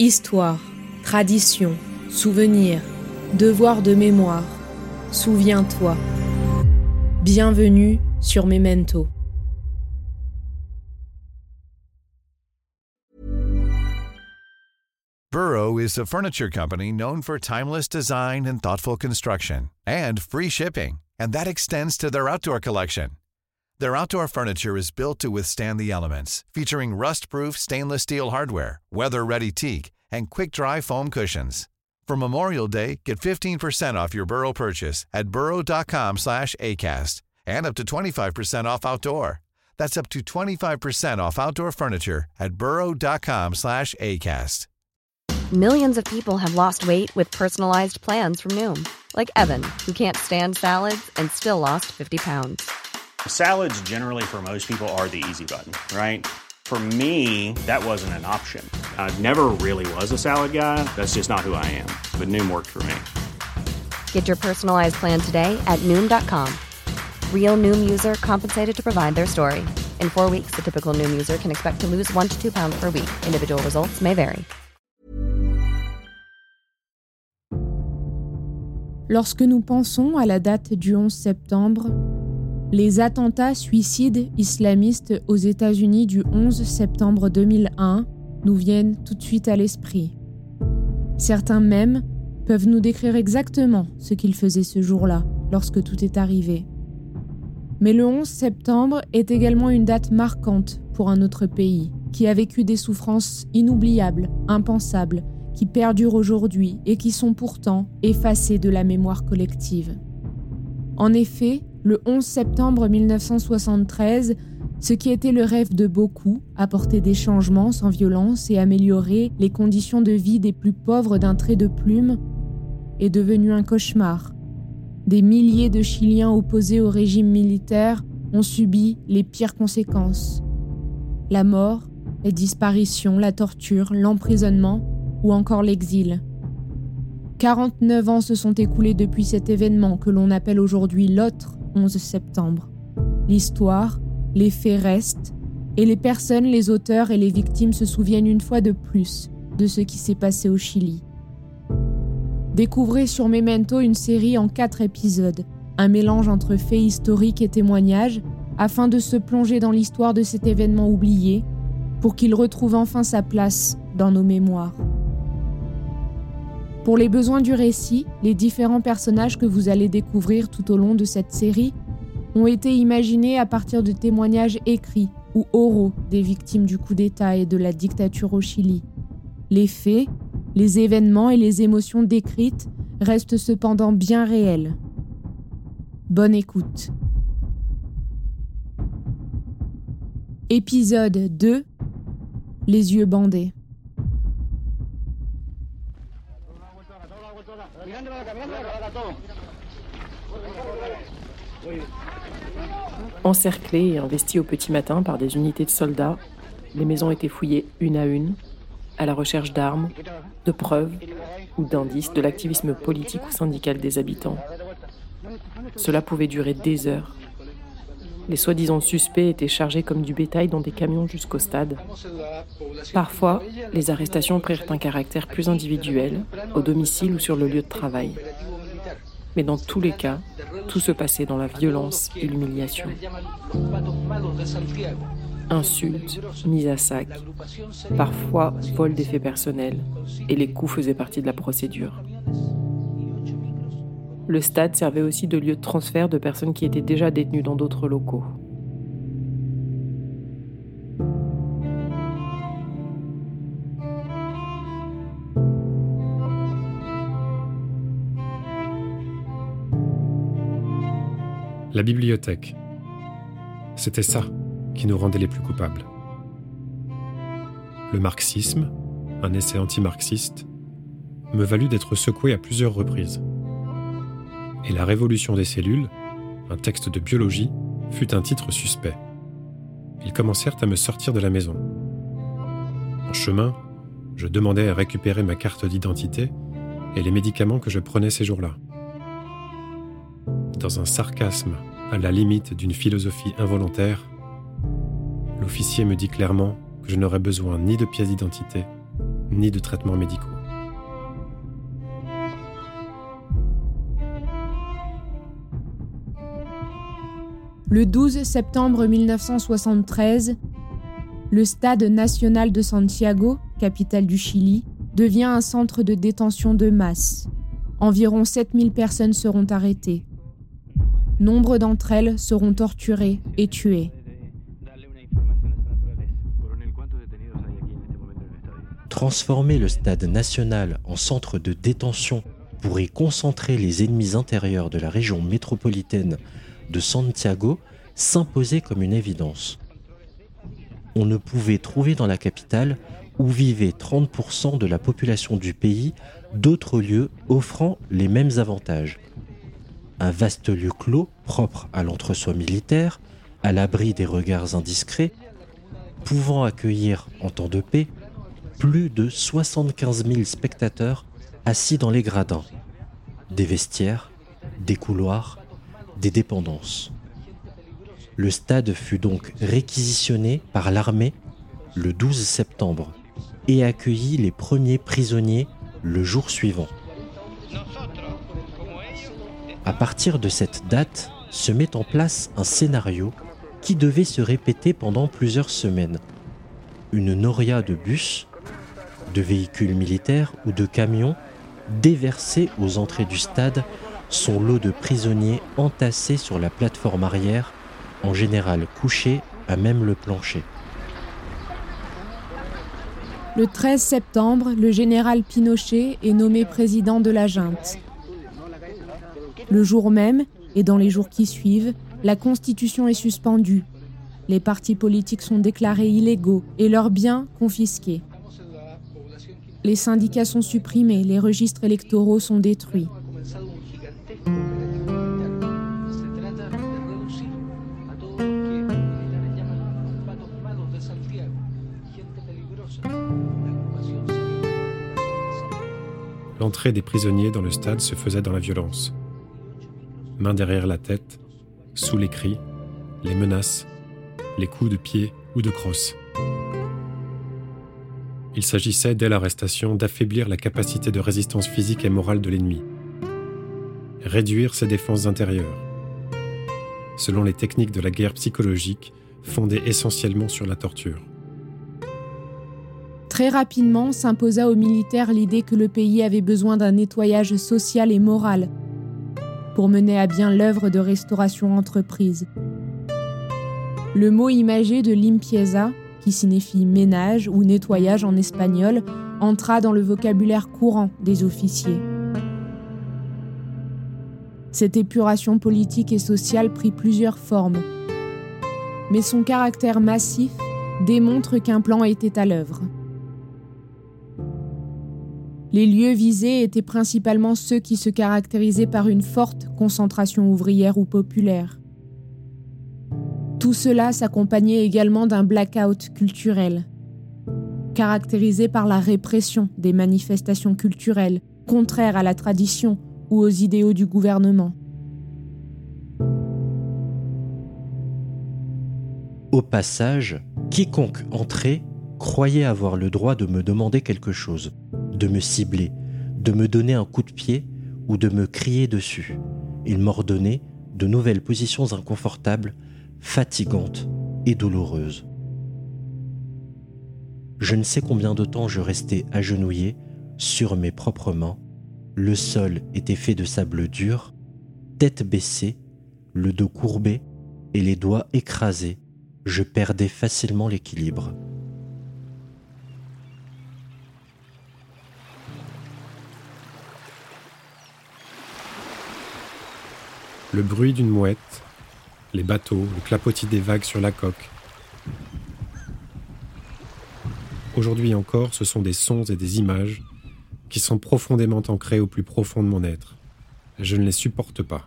Histoire, tradition, souvenir, devoir de mémoire. Souviens-toi. Bienvenue sur Memento. Burrow is a furniture company known for timeless design and thoughtful construction and free shipping, and that extends to their outdoor collection. Their outdoor furniture is built to withstand the elements, featuring rust-proof stainless steel hardware, weather-ready teak, and quick-dry foam cushions. For Memorial Day, get 15% off your Burrow purchase at burrow.com slash ACAST and up to 25% off outdoor. That's up to 25% off outdoor furniture at burrow.com slash ACAST. Millions of people have lost weight with personalized plans from Noom, like Evan, who can't stand salads and still lost 50 pounds. Salads, generally, for most people, are the easy button, right? For me, that wasn't an option. I never really was a salad guy. That's just not who I am. But Noom worked for me. Get your personalized plan today at Noom.com. Real Noom user compensated to provide their story. In four weeks, the typical Noom user can expect to lose one to two pounds per week. Individual results may vary. Lorsque nous pensons à la date du 11 septembre, les attentats suicides islamistes aux États-Unis du 11 septembre 2001 nous viennent tout de suite à l'esprit. Certains même peuvent nous décrire exactement ce qu'ils faisaient ce jour-là, lorsque tout est arrivé. Mais le 11 septembre est également une date marquante pour un autre pays, qui a vécu des souffrances inoubliables, impensables, qui perdurent aujourd'hui et qui sont pourtant effacées de la mémoire collective. En effet, le 11 septembre 1973, ce qui était le rêve de beaucoup, apporter des changements sans violence et améliorer les conditions de vie des plus pauvres d'un trait de plume, est devenu un cauchemar. Des milliers de Chiliens opposés au régime militaire ont subi les pires conséquences. La mort, les disparitions, la torture, l'emprisonnement ou encore l'exil. 49 ans se sont écoulés depuis cet événement que l'on appelle aujourd'hui l'autre 11 septembre. L'histoire, les faits restent, et les personnes, les auteurs et les victimes se souviennent une fois de plus de ce qui s'est passé au Chili. Découvrez sur Memento une série en quatre épisodes, un mélange entre faits historiques et témoignages, afin de se plonger dans l'histoire de cet événement oublié, pour qu'il retrouve enfin sa place dans nos mémoires. Pour les besoins du récit, les différents personnages que vous allez découvrir tout au long de cette série ont été imaginés à partir de témoignages écrits ou oraux des victimes du coup d'État et de la dictature au Chili. Les faits, les événements et les émotions décrites restent cependant bien réels. Bonne écoute. Épisode 2 Les yeux bandés. Encerclées et investies au petit matin par des unités de soldats, les maisons étaient fouillées une à une, à la recherche d'armes, de preuves ou d'indices de l'activisme politique ou syndical des habitants. Cela pouvait durer des heures. Les soi-disant suspects étaient chargés comme du bétail dans des camions jusqu'au stade. Parfois, les arrestations prirent un caractère plus individuel, au domicile ou sur le lieu de travail. Mais dans tous les cas, tout se passait dans la violence et l'humiliation. Insultes, mises à sac, parfois vol d'effets personnels, et les coups faisaient partie de la procédure. Le stade servait aussi de lieu de transfert de personnes qui étaient déjà détenues dans d'autres locaux. La bibliothèque. C'était ça qui nous rendait les plus coupables. Le marxisme, un essai anti-marxiste, me valut d'être secoué à plusieurs reprises. Et la révolution des cellules, un texte de biologie, fut un titre suspect. Ils commencèrent à me sortir de la maison. En chemin, je demandais à récupérer ma carte d'identité et les médicaments que je prenais ces jours-là dans un sarcasme à la limite d'une philosophie involontaire, l'officier me dit clairement que je n'aurais besoin ni de pièce d'identité, ni de traitements médicaux. Le 12 septembre 1973, le Stade national de Santiago, capitale du Chili, devient un centre de détention de masse. Environ 7000 personnes seront arrêtées. Nombre d'entre elles seront torturées et tuées. Transformer le stade national en centre de détention pour y concentrer les ennemis intérieurs de la région métropolitaine de Santiago s'imposait comme une évidence. On ne pouvait trouver dans la capitale, où vivait 30% de la population du pays, d'autres lieux offrant les mêmes avantages. Un vaste lieu clos, propre à l'entre-soi militaire, à l'abri des regards indiscrets, pouvant accueillir, en temps de paix, plus de 75 000 spectateurs assis dans les gradins, des vestiaires, des couloirs, des dépendances. Le stade fut donc réquisitionné par l'armée le 12 septembre et accueillit les premiers prisonniers le jour suivant. À partir de cette date, se met en place un scénario qui devait se répéter pendant plusieurs semaines. Une noria de bus, de véhicules militaires ou de camions déversés aux entrées du stade son lot de prisonniers entassés sur la plateforme arrière, en général couchés à même le plancher. Le 13 septembre, le général Pinochet est nommé président de la junte. Le jour même, et dans les jours qui suivent, la Constitution est suspendue. Les partis politiques sont déclarés illégaux et leurs biens confisqués. Les syndicats sont supprimés, les registres électoraux sont détruits. L'entrée des prisonniers dans le stade se faisait dans la violence. Main derrière la tête, sous les cris, les menaces, les coups de pied ou de crosse. Il s'agissait dès l'arrestation d'affaiblir la capacité de résistance physique et morale de l'ennemi, réduire ses défenses intérieures, selon les techniques de la guerre psychologique fondées essentiellement sur la torture. Très rapidement s'imposa aux militaires l'idée que le pays avait besoin d'un nettoyage social et moral pour mener à bien l'œuvre de restauration entreprise. Le mot imagé de limpieza, qui signifie ménage ou nettoyage en espagnol, entra dans le vocabulaire courant des officiers. Cette épuration politique et sociale prit plusieurs formes, mais son caractère massif démontre qu'un plan était à l'œuvre. Les lieux visés étaient principalement ceux qui se caractérisaient par une forte concentration ouvrière ou populaire. Tout cela s'accompagnait également d'un blackout culturel, caractérisé par la répression des manifestations culturelles contraires à la tradition ou aux idéaux du gouvernement. Au passage, quiconque entrait croyait avoir le droit de me demander quelque chose de me cibler, de me donner un coup de pied ou de me crier dessus. Il m'ordonnait de nouvelles positions inconfortables, fatigantes et douloureuses. Je ne sais combien de temps je restais agenouillé sur mes propres mains. Le sol était fait de sable dur, tête baissée, le dos courbé et les doigts écrasés. Je perdais facilement l'équilibre. Le bruit d'une mouette, les bateaux, le clapotis des vagues sur la coque. Aujourd'hui encore, ce sont des sons et des images qui sont profondément ancrés au plus profond de mon être. Je ne les supporte pas.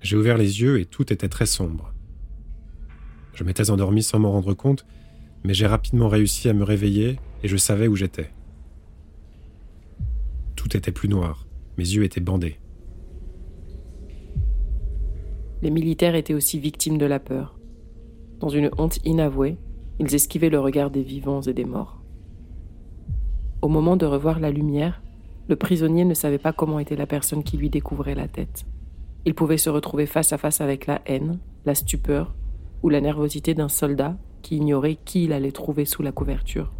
J'ai ouvert les yeux et tout était très sombre. Je m'étais endormi sans m'en rendre compte mais j'ai rapidement réussi à me réveiller et je savais où j'étais. Tout était plus noir, mes yeux étaient bandés. les militaires étaient aussi victimes de la peur. Dans une honte inavouée, ils esquivaient le regard des vivants et des morts. Au moment de revoir la lumière, le prisonnier ne savait pas comment était la personne qui lui découvrait la tête. Il pouvait se retrouver face à face avec la haine, la stupeur ou la nervosité d'un soldat qui ignorait qui il allait trouver sous la couverture.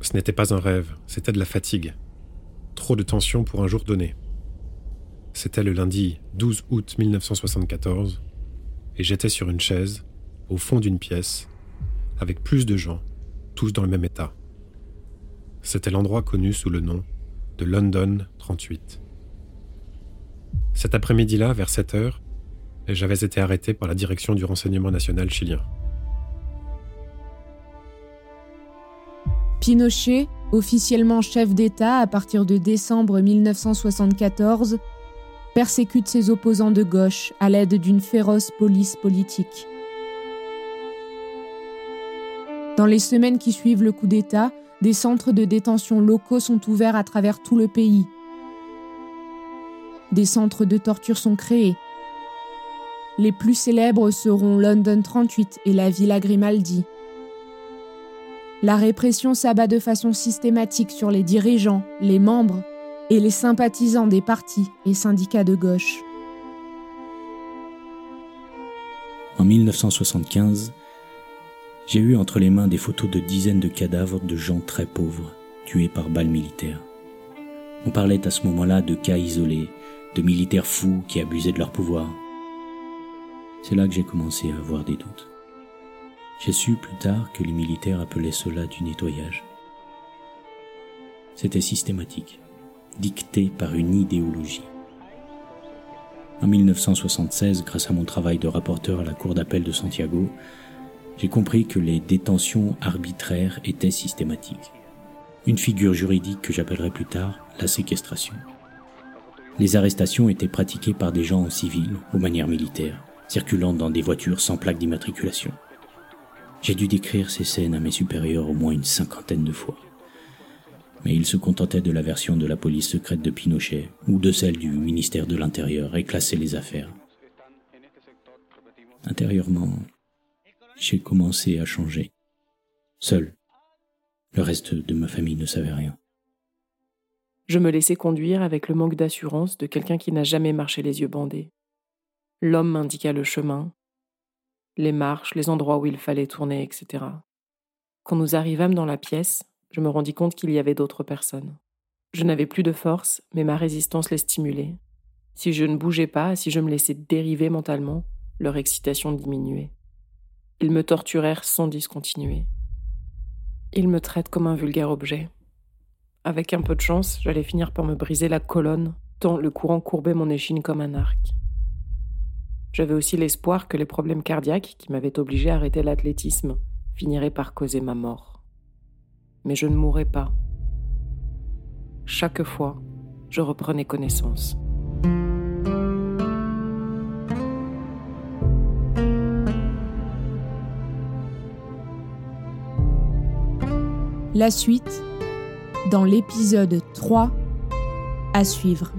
Ce n'était pas un rêve, c'était de la fatigue. Trop de tension pour un jour donné. C'était le lundi 12 août 1974, et j'étais sur une chaise, au fond d'une pièce, avec plus de gens, tous dans le même état. C'était l'endroit connu sous le nom de London 38. Cet après-midi-là, vers 7 heures, j'avais été arrêté par la direction du renseignement national chilien. Pinochet, officiellement chef d'État à partir de décembre 1974, persécute ses opposants de gauche à l'aide d'une féroce police politique. Dans les semaines qui suivent le coup d'État, des centres de détention locaux sont ouverts à travers tout le pays. Des centres de torture sont créés. Les plus célèbres seront London 38 et la Villa Grimaldi. La répression s'abat de façon systématique sur les dirigeants, les membres et les sympathisants des partis et syndicats de gauche. En 1975, j'ai eu entre les mains des photos de dizaines de cadavres de gens très pauvres, tués par balles militaires. On parlait à ce moment-là de cas isolés, de militaires fous qui abusaient de leur pouvoir. C'est là que j'ai commencé à avoir des doutes. J'ai su plus tard que les militaires appelaient cela du nettoyage. C'était systématique dictée par une idéologie. En 1976, grâce à mon travail de rapporteur à la Cour d'appel de Santiago, j'ai compris que les détentions arbitraires étaient systématiques. Une figure juridique que j'appellerai plus tard la séquestration. Les arrestations étaient pratiquées par des gens en civil, aux manières militaires, circulant dans des voitures sans plaque d'immatriculation. J'ai dû décrire ces scènes à mes supérieurs au moins une cinquantaine de fois mais il se contentait de la version de la police secrète de Pinochet ou de celle du ministère de l'Intérieur et classait les affaires. Intérieurement, j'ai commencé à changer. Seul. Le reste de ma famille ne savait rien. Je me laissais conduire avec le manque d'assurance de quelqu'un qui n'a jamais marché les yeux bandés. L'homme m'indiqua le chemin, les marches, les endroits où il fallait tourner, etc. Quand nous arrivâmes dans la pièce, je me rendis compte qu'il y avait d'autres personnes. Je n'avais plus de force, mais ma résistance les stimulait. Si je ne bougeais pas, si je me laissais dériver mentalement, leur excitation diminuait. Ils me torturèrent sans discontinuer. Ils me traitent comme un vulgaire objet. Avec un peu de chance, j'allais finir par me briser la colonne, tant le courant courbait mon échine comme un arc. J'avais aussi l'espoir que les problèmes cardiaques qui m'avaient obligé à arrêter l'athlétisme finiraient par causer ma mort mais je ne mourrais pas. Chaque fois, je reprenais connaissance. La suite dans l'épisode 3 à suivre.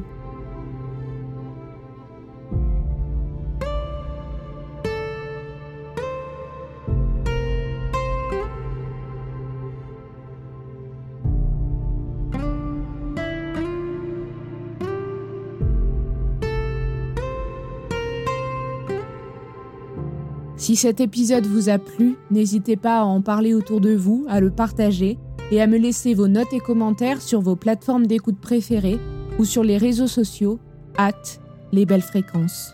Si cet épisode vous a plu, n'hésitez pas à en parler autour de vous, à le partager et à me laisser vos notes et commentaires sur vos plateformes d'écoute préférées ou sur les réseaux sociaux, at les belles fréquences.